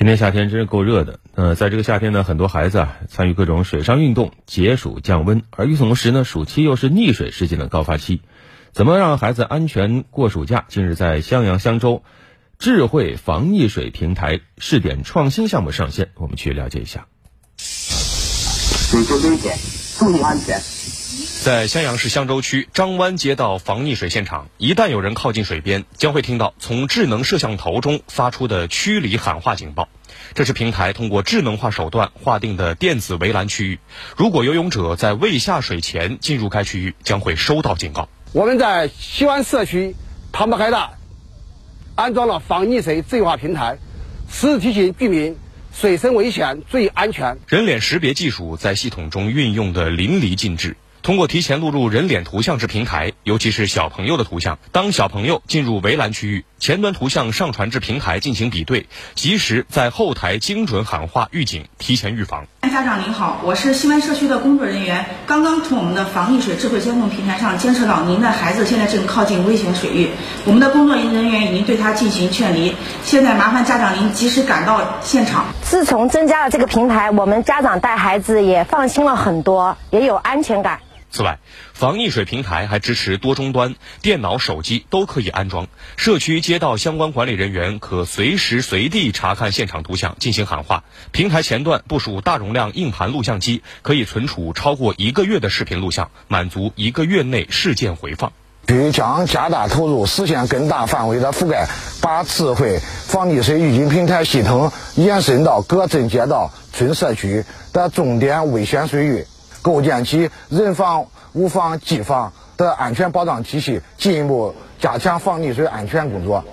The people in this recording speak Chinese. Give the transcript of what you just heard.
今年夏天真是够热的。呃，在这个夏天呢，很多孩子啊参与各种水上运动解暑降温，而与此同时呢，暑期又是溺水事件的高发期。怎么让孩子安全过暑假？近日在襄阳襄州，智慧防溺水平台试点创新项目上线，我们去了解一下。水质危险，注意安全。在襄阳市襄州区张湾街道防溺水现场，一旦有人靠近水边，将会听到从智能摄像头中发出的驱离喊话警报。这是平台通过智能化手段划定的电子围栏区域，如果游泳者在未下水前进入该区域，将会收到警告。我们在西湾社区唐伯海大安装了防溺水智慧化平台，时时提醒居民水深危险，注意安全。人脸识别技术在系统中运用的淋漓尽致。通过提前录入人脸图像至平台，尤其是小朋友的图像，当小朋友进入围栏区域，前端图像上传至平台进行比对，及时在后台精准喊话预警，提前预防。家长您好，我是西湾社区的工作人员，刚刚从我们的防溺水智慧监控平台上监测到您的孩子现在正靠近危险水域，我们的工作人员已经对他进行劝离，现在麻烦家长您及时赶到现场。自从增加了这个平台，我们家长带孩子也放心了很多，也有安全感。此外，防溺水平台还支持多终端，电脑、手机都可以安装。社区街道相关管理人员可随时随地查看现场图像，进行喊话。平台前段部署大容量硬盘录像机，可以存储超过一个月的视频录像，满足一个月内事件回放。将加大投入，实现更大范围的覆盖，把智慧防溺水预警平台系统延伸到各镇街道、村社区的重点危险水域。构建起人防、物防、技防的安全保障体系，进一步加强防溺水安全工作。